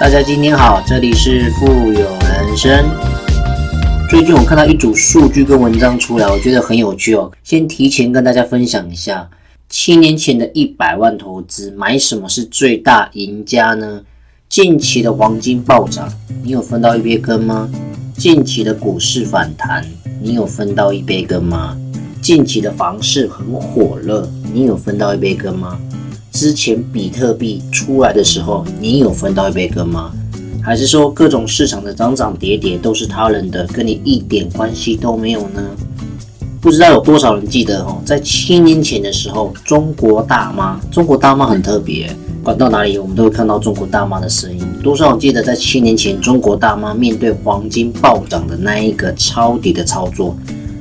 大家今天好，这里是富有人生。最近我看到一组数据跟文章出来，我觉得很有趣哦。先提前跟大家分享一下，七年前的一百万投资买什么是最大赢家呢？近期的黄金暴涨，你有分到一杯羹吗？近期的股市反弹，你有分到一杯羹吗？近期的房市很火热，你有分到一杯羹吗？之前比特币出来的时候，你有分到一杯羹吗？还是说各种市场的涨涨跌跌都是他人的，跟你一点关系都没有呢？不知道有多少人记得哦，在七年前的时候，中国大妈，中国大妈很特别，管到哪里我们都会看到中国大妈的身影。多少人记得在七年前，中国大妈面对黄金暴涨的那一个抄底的操作？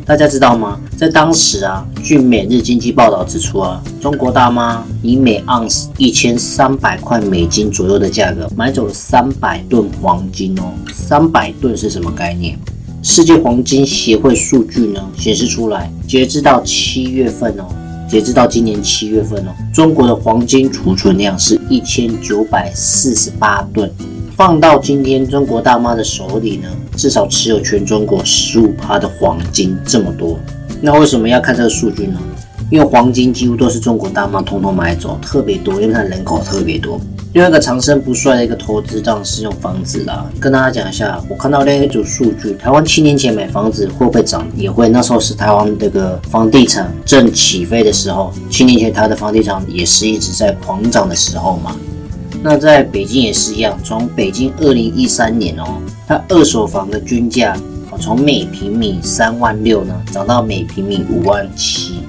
大家知道吗？在当时啊，据《每日经济报道》指出啊，中国大妈以每盎司一千三百块美金左右的价格买走了三百吨黄金哦。三百吨是什么概念？世界黄金协会数据呢显示出来，截至到七月份哦，截至到今年七月份哦，中国的黄金储存量是一千九百四十八吨。放到今天中国大妈的手里呢，至少持有全中国十五趴的黄金这么多。那为什么要看这个数据呢？因为黄金几乎都是中国大妈通通买走，特别多，因为它人口特别多。另外一个长生不衰的一个投资，当然是用房子啦。跟大家讲一下，我看到另一组数据，台湾七年前买房子会不会涨？也会。那时候是台湾这个房地产正起飞的时候，七年前它的房地产也是一直在狂涨的时候嘛。那在北京也是一样，从北京二零一三年哦，它二手房的均价哦，从每平米三万六呢，涨到每平米五万七。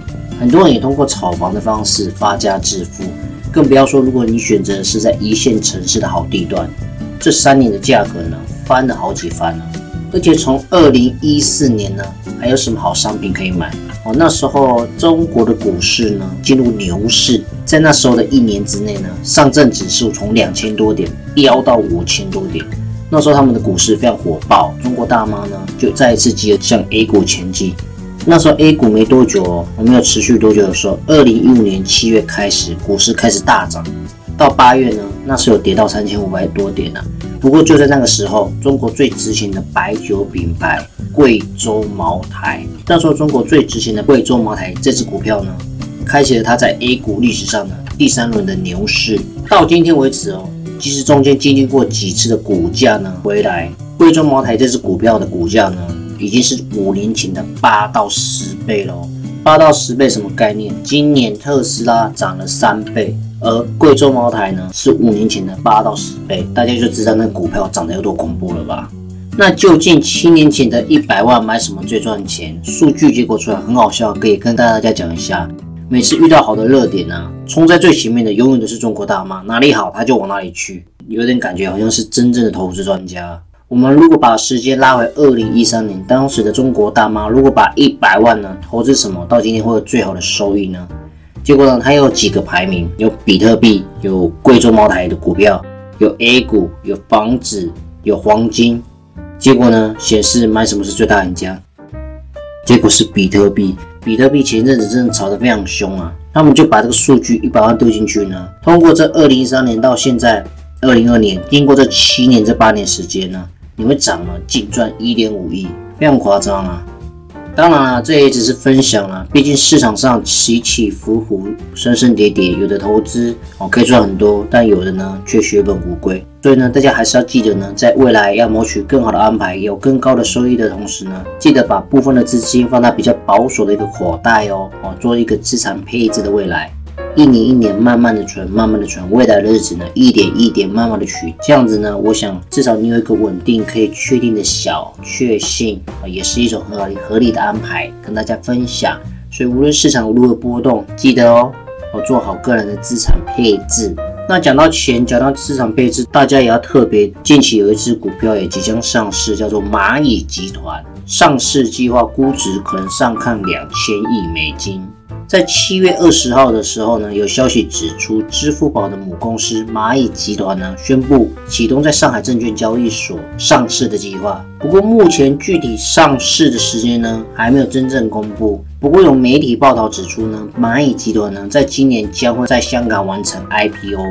很多人也通过炒房的方式发家致富，更不要说如果你选择是在一线城市的好地段，这三年的价格呢，翻了好几番了。而且从二零一四年呢，还有什么好商品可以买？哦，那时候中国的股市呢进入牛市，在那时候的一年之内呢，上证指数从两千多点飙到五千多点。那时候他们的股市非常火爆，中国大妈呢就再一次急着向 A 股前进。那时候 A 股没多久哦，我没有持续多久的时候，二零一五年七月开始股市开始大涨，到八月呢，那是有跌到三千五百多点呢。不过就在那个时候，中国最值钱的白酒品牌贵州茅台，那时候中国最值钱的贵州茅台这只股票呢，开启了它在 A 股历史上的第三轮的牛市。到今天为止哦，即使中间经历过几次的股价呢回来，贵州茅台这只股票的股价呢，已经是五年前的八到十倍喽。八到十倍什么概念？今年特斯拉涨了三倍。而贵州茅台呢，是五年前的八到十倍，大家就知道那股票涨得有多恐怖了吧？那究竟七年前的一百万买什么最赚钱？数据结果出来很好笑，可以跟大家讲一下。每次遇到好的热点呢，冲在最前面的永远都是中国大妈，哪里好他就往哪里去，有点感觉好像是真正的投资专家。我们如果把时间拉回二零一三年，当时的中国大妈如果把一百万呢投资什么，到今天会有最好的收益呢？结果呢，它有几个排名，有比特币，有贵州茅台的股票，有 A 股，有房子，有黄金。结果呢，显示买什么是最大赢家？结果是比特币。比特币前阵子真的炒得非常凶啊，那我们就把这个数据一百万丢进去呢。通过这二零一三年到现在二零二年，经过这七年这八年时间呢，你会涨了净赚一点五亿，非常夸张啊。当然了，这也只是分享了。毕竟市场上起起伏伏、升升跌跌，有的投资哦可以赚很多，但有的呢却血本无归。所以呢，大家还是要记得呢，在未来要谋取更好的安排，有更高的收益的同时呢，记得把部分的资金放在比较保守的一个口袋哦，哦，做一个资产配置的未来。一年一年慢慢的存，慢慢的存，未来的日子呢，一点一点慢慢的取，这样子呢，我想至少你有一个稳定可以确定的小确幸啊，也是一种很好合理的安排，跟大家分享。所以无论市场如何波动，记得哦，我做好个人的资产配置。那讲到钱，讲到资产配置，大家也要特别，近期有一只股票也即将上市，叫做蚂蚁集团，上市计划估值可能上看两千亿美金。在七月二十号的时候呢，有消息指出，支付宝的母公司蚂蚁集团呢宣布启动在上海证券交易所上市的计划。不过目前具体上市的时间呢还没有真正公布。不过有媒体报道指出呢，蚂蚁集团呢在今年将会在香港完成 IPO。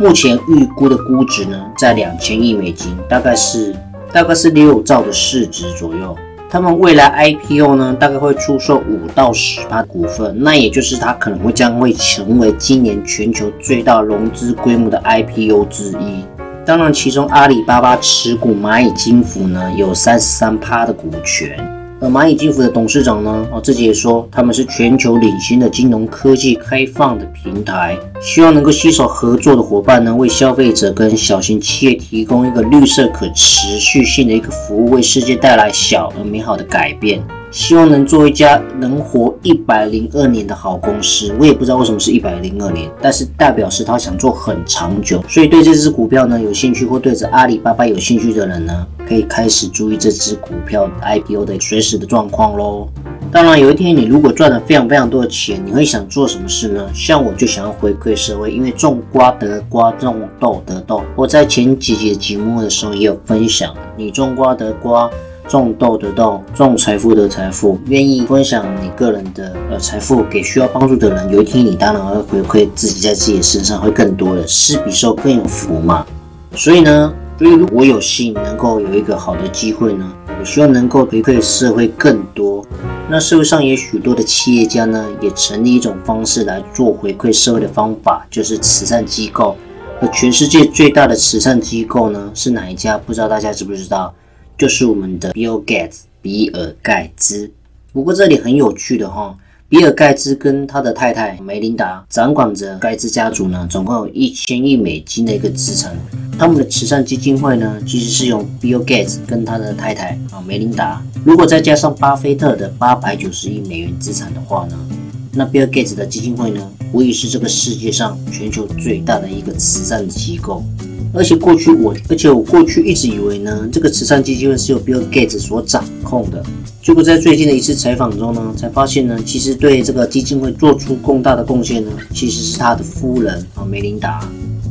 目前预估的估值呢，在两千亿美金，大概是大概是六兆的市值左右。他们未来 IPO 呢，大概会出售五到十趴股份，那也就是它可能会将会成为今年全球最大融资规模的 IPO 之一。当然，其中阿里巴巴持股蚂蚁金服呢，有三十三趴的股权。而蚂蚁金服的董事长呢，啊自己也说，他们是全球领先的金融科技开放的平台，希望能够携手合作的伙伴呢，为消费者跟小型企业提供一个绿色可持续性的一个服务，为世界带来小而美好的改变。希望能做一家能活一百零二年的好公司。我也不知道为什么是一百零二年，但是代表是他想做很长久。所以对这只股票呢有兴趣，或对着阿里巴巴有兴趣的人呢，可以开始注意这只股票 IPO 的随时的状况喽。当然，有一天你如果赚了非常非常多的钱，你会想做什么事呢？像我就想要回馈社会，因为种瓜得瓜，种豆得豆。我在前几节节目的时候也有分享，你种瓜得瓜。种豆得豆，种财富得财富。愿意分享你个人的呃财富给需要帮助的人，有一天你当然会回馈自己在自己的身上会更多的，施比受更有福嘛。所以呢，所以如果我有幸能够有一个好的机会呢，我希望能够回馈社会更多。那社会上也许多的企业家呢，也成立一种方式来做回馈社会的方法，就是慈善机构。而全世界最大的慈善机构呢，是哪一家？不知道大家知不知道？就是我们的 Bill Gates，比尔盖茨。不过这里很有趣的哈，比尔盖茨跟他的太太梅琳达掌管着盖茨家族呢，总共有一千亿美金的一个资产。他们的慈善基金会呢，其实是用 Bill Gates 跟他的太太啊梅琳达。如果再加上巴菲特的八百九十亿美元资产的话呢，那 Bill Gates 的基金会呢，无疑是这个世界上全球最大的一个慈善机构。而且过去我，而且我过去一直以为呢，这个慈善基金会是由 Bill Gates 所掌控的。结果在最近的一次采访中呢，才发现呢，其实对这个基金会做出更大的贡献呢，其实是他的夫人啊梅琳达。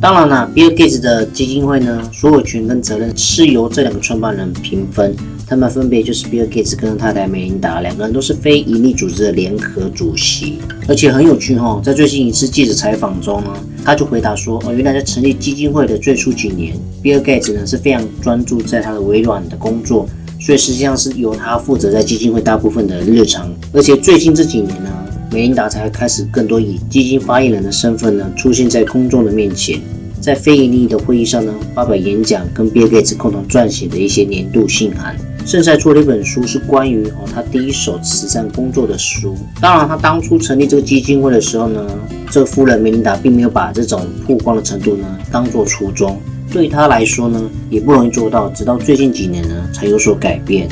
当然啦，Bill Gates 的基金会呢，所有权跟责任是由这两个创办人平分。他们分别就是 Bill Gates 跟太太梅琳达，两个人都是非营利组织的联合主席。而且很有趣哈，在最近一次记者采访中呢，他就回答说：“哦，原来在成立基金会的最初几年，Bill Gates 呢是非常专注在他的微软的工作，所以实际上是由他负责在基金会大部分的日常。而且最近这几年呢，梅琳达才开始更多以基金发言人的身份呢出现在公众的面前。”在非盈利的会议上呢，发表演讲，跟 Bill Gates 共同撰写的一些年度信函，甚至还出了一本书，是关于哦他第一手慈善工作的书。当然，他当初成立这个基金会的时候呢，这个夫人梅琳达并没有把这种曝光的程度呢当做初衷，对他来说呢也不容易做到，直到最近几年呢才有所改变。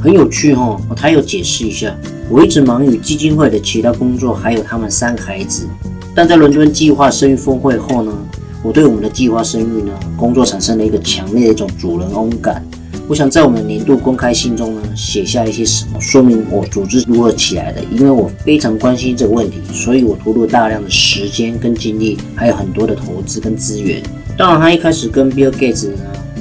很有趣哈，他有解释一下，我一直忙于基金会的其他工作，还有他们三个孩子，但在伦敦计划生育峰会后呢。我对我们的计划生育呢工作产生了一个强烈的一种主人翁感。我想在我们年度公开信中呢写下一些什么，说明我组织如何起来的。因为我非常关心这个问题，所以我投入大量的时间跟精力，还有很多的投资跟资源。当然，他一开始跟 Bill Gates 呢，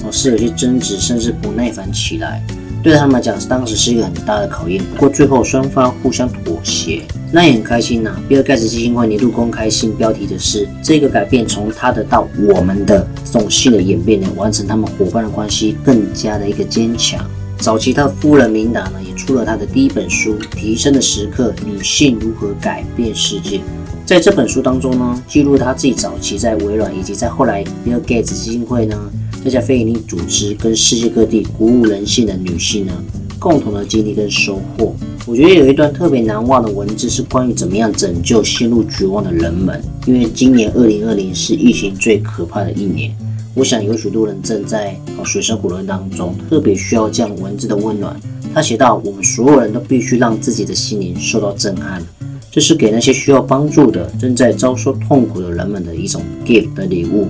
我是有些争执，甚至不耐烦起来。对他们来讲，当时是一个很大的考验。不过最后双方互相妥协，那也很开心呐。比尔盖茨基金会年度公开信标题的是“这个改变从他的到我们的这种新的演变呢，完成他们伙伴的关系更加的一个坚强”。早期他夫人明达呢，也出了他的第一本书《提升的时刻：女性如何改变世界》。在这本书当中呢，记录他自己早期在微软，以及在后来比尔盖茨基金会呢。这家非营利组织跟世界各地鼓舞人心的女性呢，共同的经历跟收获。我觉得有一段特别难忘的文字是关于怎么样拯救陷入绝望的人们。因为今年二零二零是疫情最可怕的一年，我想有许多人正在水深火热当中，特别需要这样文字的温暖。他写道：“我们所有人都必须让自己的心灵受到震撼，这是给那些需要帮助的、正在遭受痛苦的人们的一种 gift 的礼物。”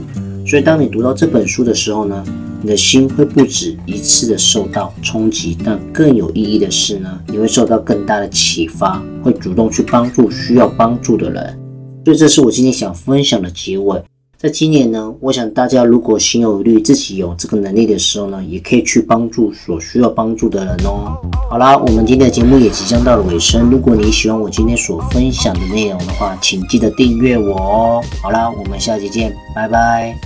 所以，当你读到这本书的时候呢，你的心会不止一次的受到冲击，但更有意义的是呢，你会受到更大的启发，会主动去帮助需要帮助的人。所以，这是我今天想分享的结尾。在今年呢，我想大家如果心有余力，自己有这个能力的时候呢，也可以去帮助所需要帮助的人哦。好啦，我们今天的节目也即将到了尾声。如果你喜欢我今天所分享的内容的话，请记得订阅我哦。好啦，我们下期见，拜拜。